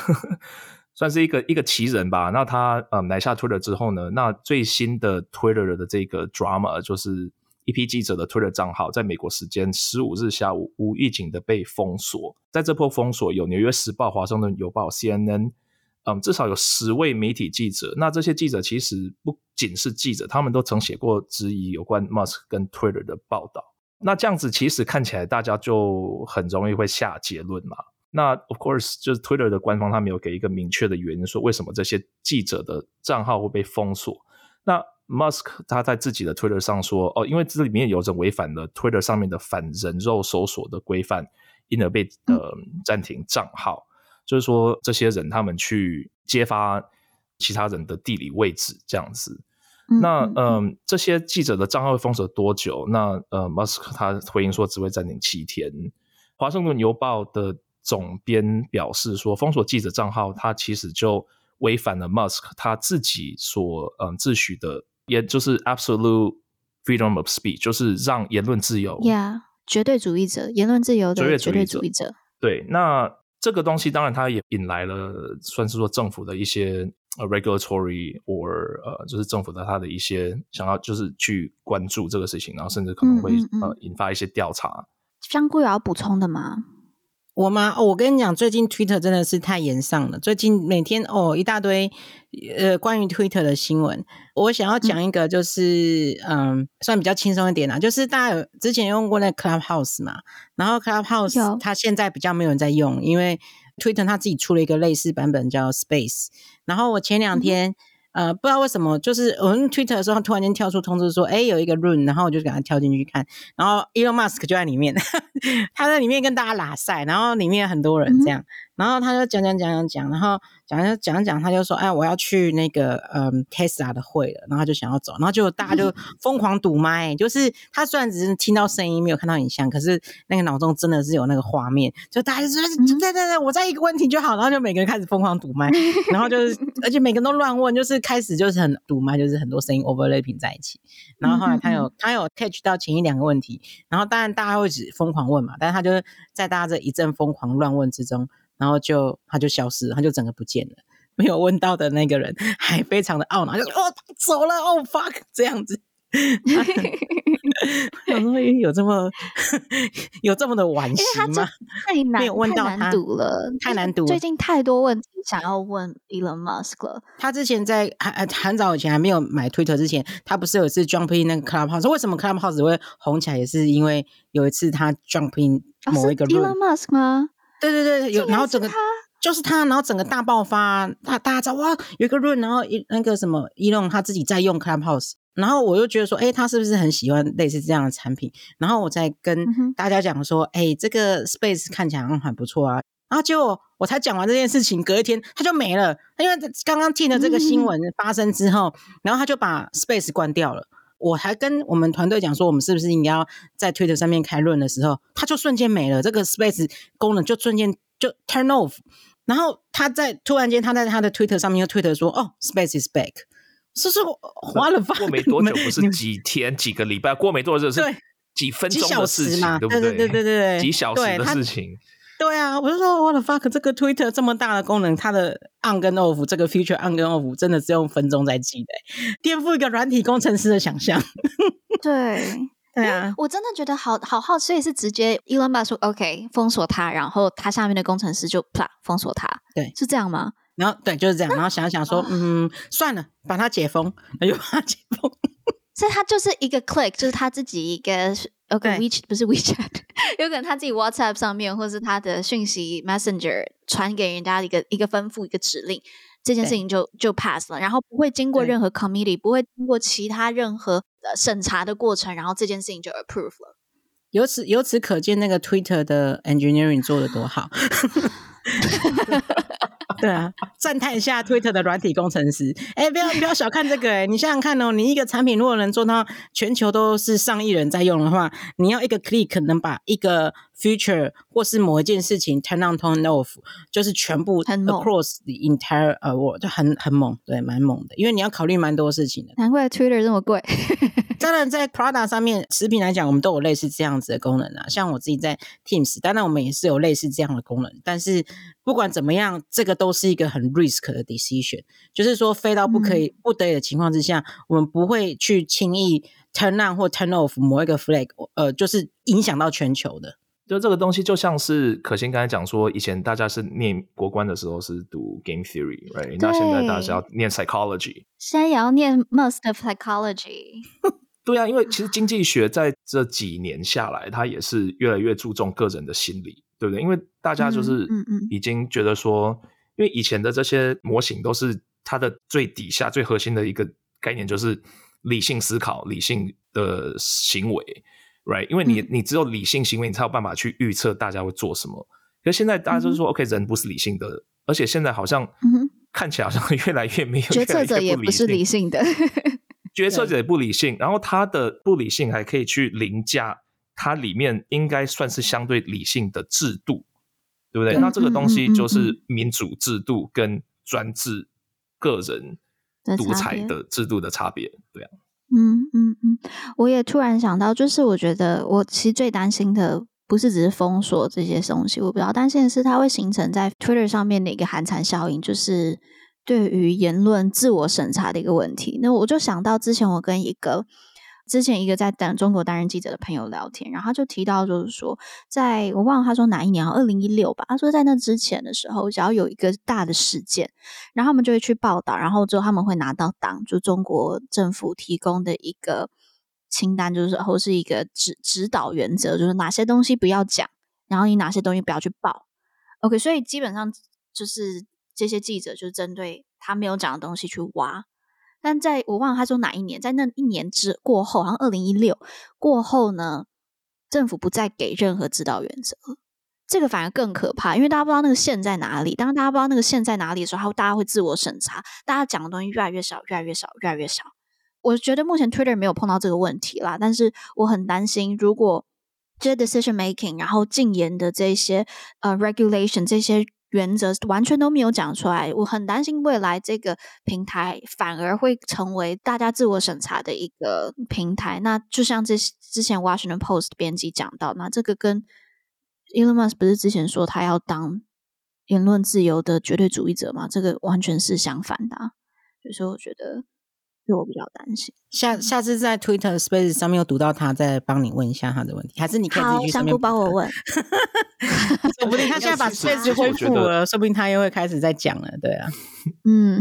算是一个一个奇人吧。那他嗯来下 Twitter 之后呢，那最新的 Twitter 的这个 drama 就是一批记者的 Twitter 账号在美国时间十五日下午无预警的被封锁。在这波封锁，有纽约时报、华盛顿邮报、CNN。嗯，至少有十位媒体记者。那这些记者其实不仅是记者，他们都曾写过质疑有关 Musk 跟 Twitter 的报道。那这样子其实看起来大家就很容易会下结论嘛。那 Of course，就是 Twitter 的官方他没有给一个明确的原因，说为什么这些记者的账号会被封锁。那 Musk 他在自己的 Twitter 上说，哦，因为这里面有着违反了 Twitter 上面的反人肉搜索的规范，因而被呃暂停账号。就是说，这些人他们去揭发其他人的地理位置，这样子。那嗯、呃，这些记者的账号会封锁多久？那呃，Musk 他回应说只会暂停七天。华盛顿邮报的总编表示说，封锁记者账号，他其实就违反了 Musk 他自己所嗯自诩的，也就是 absolute freedom of speech，就是让言论自由。Yeah，绝对主义者，言论自由的绝对主义者。对，那。这个东西当然，它也引来了算是说政府的一些呃 regulatory or 呃就是政府的它的一些想要就是去关注这个事情，然后甚至可能会、嗯嗯嗯、呃引发一些调查。香菇有要补充的吗？我吗？哦，我跟你讲，最近 Twitter 真的是太严上了。最近每天哦一大堆呃关于 Twitter 的新闻。我想要讲一个，就是嗯，嗯，算比较轻松一点啦。就是大家有之前用过那 Clubhouse 嘛，然后 Clubhouse 它现在比较没有人在用，因为 Twitter 它自己出了一个类似版本叫 Space。然后我前两天。嗯呃，不知道为什么，就是我们 Twitter 的时候，他突然间跳出通知说，哎，有一个 room，然后我就给他跳进去看，然后 Elon Musk 就在里面，他在里面跟大家拉塞，然后里面很多人这样，嗯、然后他就讲讲讲讲讲，然后。讲讲讲讲，他就说：“哎，我要去那个嗯 Tesla 的会了。”然后就想要走，然后就大家就 疯狂堵麦。就是他虽然只是听到声音，没有看到影像，可是那个脑中真的是有那个画面。就大家就说：“对对对，我在一个问题就好。”然后就每个人开始疯狂堵麦，然后就是而且每个人都乱问，就是开始就是很堵麦，就是很多声音 overlapping 在一起。然后后来他有他有 catch 到前一两个问题，然后当然大家会只疯狂问嘛，但是他就是在大家这一阵疯狂乱问之中。然后就他就消失了，他就整个不见了。没有问到的那个人还非常的懊恼，就说：“哦，走了，哦，fuck，这样子。”有这么有这么的惋惜吗？太难，没有问到他，太难读了，太难读。最近太多问题想要问 Elon Musk 了。他之前在很很早以前还没有买 Twitter 之前，他不是有一次 jump in 那个 Clubhouse？为什么 Clubhouse 会红起来？也是因为有一次他 jump in 某一个，Elon Musk 吗？对对对，有，然后整个就是他，然后整个大爆发，大大家知道哇，有一个 room，然后一那个什么 Elon 他自己在用 Clubhouse，然后我又觉得说，哎，他是不是很喜欢类似这样的产品？然后我再跟大家讲说，哎、嗯，这个 Space 看起来很不错啊。然后结果我才讲完这件事情，隔一天他就没了，因为刚刚听了这个新闻发生之后，嗯、然后他就把 Space 关掉了。我还跟我们团队讲说，我们是不是应该要在 Twitter 上面开论的时候，它就瞬间没了，这个 Space 功能就瞬间就 turn off。然后他在突然间，他在他的 Twitter 上面又 Twitter 说：“哦，Space is back。”是是花了发，过没多久，不 是几天、几个礼拜，过没多久是几分钟的事情，对不对？对对对对对，几小时的事情。对啊，我就说我的 fuck，这个 Twitter 这么大的功能，它的 on 跟 off，这个 feature on 跟 off 真的是用分钟在记的，颠覆一个软体工程师的想象。对 对啊，我真的觉得好好好，所以是直接 Elon Musk 说 OK 封锁他，然后他下面的工程师就啪封锁他，对，是这样吗？然后对，就是这样，然后想想说，嗯，算了，把它解封，那就把它解封。所以他就是一个 click，就是他自己一个 OK WeChat 不是 WeChat，有可能他自己 WhatsApp 上面，或是他的讯息 Messenger 传给人家一个一个吩咐一个指令，这件事情就就 pass 了，然后不会经过任何 committee，不会经过其他任何审查的过程，然后这件事情就 approve 了。由此由此可见，那个 Twitter 的 engineering 做的多好。对啊，赞叹一下 Twitter 的软体工程师。哎、欸，不要不要小看这个哎、欸，你想想看哦，你一个产品如果能做到全球都是上亿人在用的话，你要一个 click 能把一个 feature 或是某一件事情 turn on turn off，就是全部 across the entire 呃，world 就很很猛，对，蛮猛的，因为你要考虑蛮多事情的。难怪 Twitter 这么贵。当然，在 Prada 上面，食品来讲，我们都有类似这样子的功能啊。像我自己在 Teams，当然我们也是有类似这样的功能。但是不管怎么样，这个都是一个很 risk 的 decision，就是说非到不可以、不得已的情况之下，嗯、我们不会去轻易 turn on 或 turn off 某一个 flag，呃，就是影响到全球的。就这个东西，就像是可心刚才讲说，以前大家是念国关的时候是读 game theory，right？那现在大家是要念 psychology，现在也要念 most of psychology。对啊，因为其实经济学在这几年下来，它也是越来越注重个人的心理，对不对？因为大家就是已经觉得说，嗯嗯嗯、因为以前的这些模型都是它的最底下最核心的一个概念，就是理性思考、理性的行为，right？因为你、嗯、你只有理性行为，你才有办法去预测大家会做什么。可是现在大家就是说、嗯、，OK，人不是理性的，而且现在好像看起来好像 越来越没有决策者也不是理性的。决策者也不理性，然后他的不理性还可以去凌驾它里面应该算是相对理性的制度，对不对？对，那这个东西就是民主制度跟专制个人独裁的制度的差别，对啊。嗯嗯嗯，我也突然想到，就是我觉得我其实最担心的不是只是封锁这些东西，我比较担心的是它会形成在 Twitter 上面的一个寒蝉效应，就是。对于言论自我审查的一个问题。那我就想到之前我跟一个之前一个在担中国担任记者的朋友聊天，然后他就提到就是说，在我忘了他说哪一年，二零一六吧。他说在那之前的时候，只要有一个大的事件，然后他们就会去报道，然后之后他们会拿到党就中国政府提供的一个清单，就是或是一个指指导原则，就是哪些东西不要讲，然后你哪些东西不要去报。OK，所以基本上就是这些记者就是针对他没有讲的东西去挖，但在我忘了他说哪一年，在那一年之过后，好像二零一六过后呢，政府不再给任何指导原则，这个反而更可怕，因为大家不知道那个线在哪里。当大家不知道那个线在哪里的时候，大家会自我审查，大家讲的东西越来越少，越来越少，越来越少。我觉得目前 Twitter 没有碰到这个问题啦，但是我很担心，如果这些 decision making，然后禁言的这些呃 regulation 这些原则完全都没有讲出来，我很担心未来这个平台反而会成为大家自我审查的一个平台。那就像这之前 Washington Post 编辑讲到，那这个跟 Elon Musk 不是之前说他要当言论自由的绝对主义者吗？这个完全是相反的。所以说我觉得。我比较担心，下下次在 Twitter Space 上面有读到他，再帮你问一下他的问题，还是你可以自己去上面帮我问？说不定他现在把 Space 恢复了，说不定他又会开始在讲了。对啊，嗯，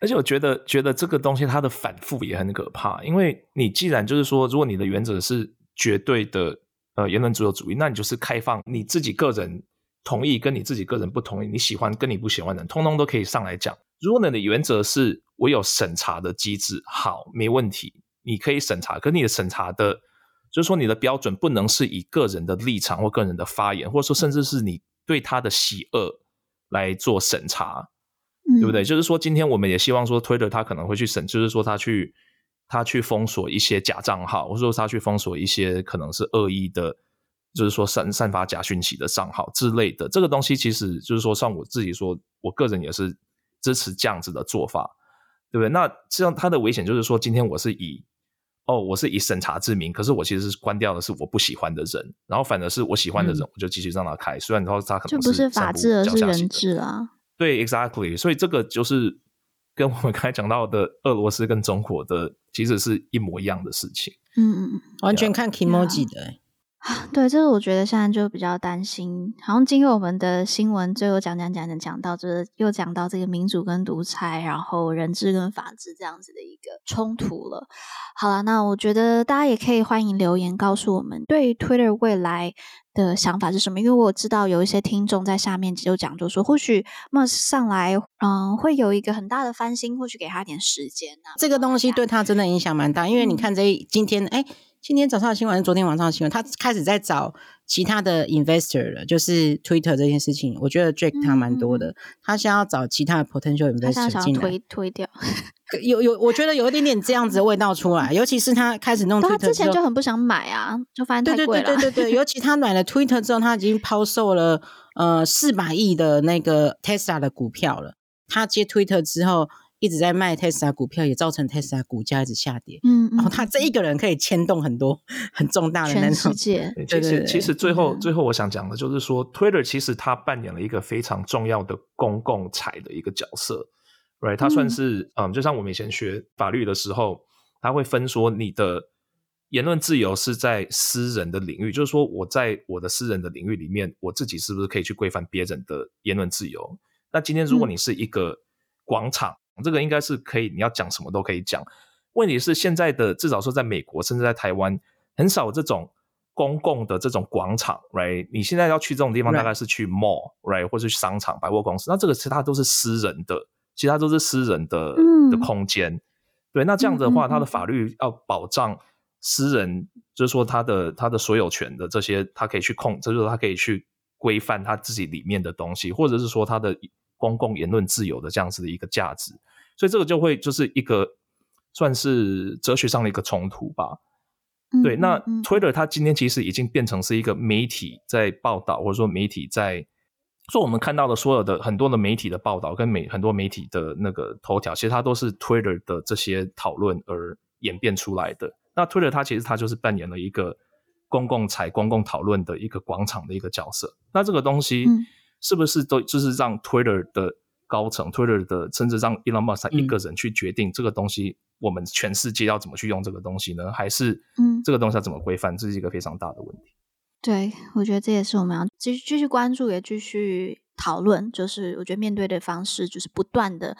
而且我觉得，觉得这个东西它的反复也很可怕，因为你既然就是说，如果你的原则是绝对的呃言论自由主义，那你就是开放你自己个人同意，跟你自己个人不同意，你喜欢跟你不喜欢的人，通通都可以上来讲。如果你的原则是我有审查的机制，好，没问题，你可以审查。可你的审查的，就是说你的标准不能是以个人的立场或个人的发言，或者说甚至是你对他的喜恶来做审查，嗯、对不对？就是说，今天我们也希望说，Twitter 他可能会去审，就是说他去他去封锁一些假账号，或者说他去封锁一些可能是恶意的，就是说散散发假讯息的账号之类的。这个东西其实就是说，像我自己说，我个人也是。支持这样子的做法，对不对？那这样它的危险就是说，今天我是以哦，我是以审查之名，可是我其实是关掉的是我不喜欢的人，然后反而是我喜欢的人，我就继续让他开。嗯、虽然说他可能是就不是法治，而是人治啊。对，exactly。所以这个就是跟我们刚才讲到的俄罗斯跟中国的其实是一模一样的事情。嗯嗯嗯，完全看 kimoji 的。对，这个我觉得现在就比较担心，好像经过我们的新闻最后讲讲讲讲讲到，就是又讲到这个民主跟独裁，然后人治跟法治这样子的一个冲突了。好了，那我觉得大家也可以欢迎留言告诉我们对 Twitter 未来的想法是什么，因为我知道有一些听众在下面就讲，就说或许 Musk 上来，嗯，会有一个很大的翻新，或许给他一点时间呢、啊。这个东西对他真的影响蛮大，因为你看这一今天哎。今天早上的新闻是昨天晚上的新闻，他开始在找其他的 investor 了，就是 Twitter 这件事情，我觉得 Jack 他蛮多的，嗯、他想要找其他的 potential investor 进来推推掉，有有，我觉得有一点点这样子的味道出来，尤其是他开始弄 Twitter 之后，他之前就很不想买啊，就发现太贵了。对对对对对对，尤其他买了 Twitter 之后，他已经抛售了呃四百亿的那个 Tesla 的股票了，他接 Twitter 之后。一直在卖特斯拉股票，也造成特斯拉股价一直下跌。嗯，嗯，然后他这一个人可以牵动很多很重大的那种。全世界。对对对，其实其实最后、嗯、最后我想讲的就是说，Twitter 其实它扮演了一个非常重要的公共财的一个角色，right？它算是嗯，嗯，就像我们以前学法律的时候，他会分说你的言论自由是在私人的领域，就是说我在我的私人的领域里面，我自己是不是可以去规范别人的言论自由？那今天如果你是一个广场。嗯这个应该是可以，你要讲什么都可以讲。问题是现在的至少说在美国，甚至在台湾，很少有这种公共的这种广场，right？你现在要去这种地方，大概是去 mall，right？或是去商场、百货公司。那这个其他都是私人的，其他都是私人的的空间。对，那这样子的话，它的法律要保障私人，就是说他的他的所有权的这些，他可以去控，就是说他可以去规范他自己里面的东西，或者是说他的。公共言论自由的这样子的一个价值，所以这个就会就是一个算是哲学上的一个冲突吧。嗯、对，那 Twitter 它今天其实已经变成是一个媒体在报道，或者说媒体在说我们看到的所有的很多的媒体的报道跟媒很多媒体的那个头条，其实它都是 Twitter 的这些讨论而演变出来的。那 Twitter 它其实它就是扮演了一个公共财、公共讨论的一个广场的一个角色。那这个东西。嗯是不是都就是让 Twitter 的高层 Twitter 的，甚至让 Elon Musk 一个人去决定这个东西，我们全世界要怎么去用这个东西呢？还是嗯，这个东西要怎么规范？这是一个非常大的问题。对，我觉得这也是我们要继续继续关注，也继续讨论。就是我觉得面对的方式，就是不断的。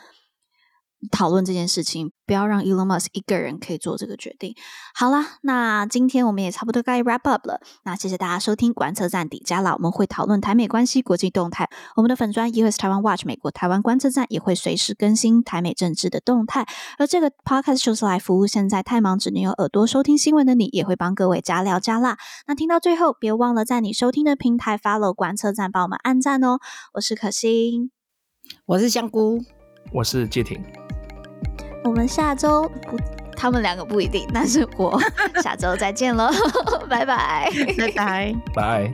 讨论这件事情，不要让 Elon Musk 一个人可以做这个决定。好啦，那今天我们也差不多该 wrap up 了。那谢谢大家收听观测站底加啦，我们会讨论台美关系、国际动态。我们的粉专 US Taiwan Watch 美国台湾观测站也会随时更新台美政治的动态。而这个 podcast 就是来服务现在太忙只能用耳朵收听新闻的你，也会帮各位加料加辣。那听到最后，别忘了在你收听的平台 follow 观测站，帮我们按赞哦。我是可心，我是香菇，我是介廷。我们下周不，他们两个不一定，但是我 下周再见喽，拜拜，拜拜，拜。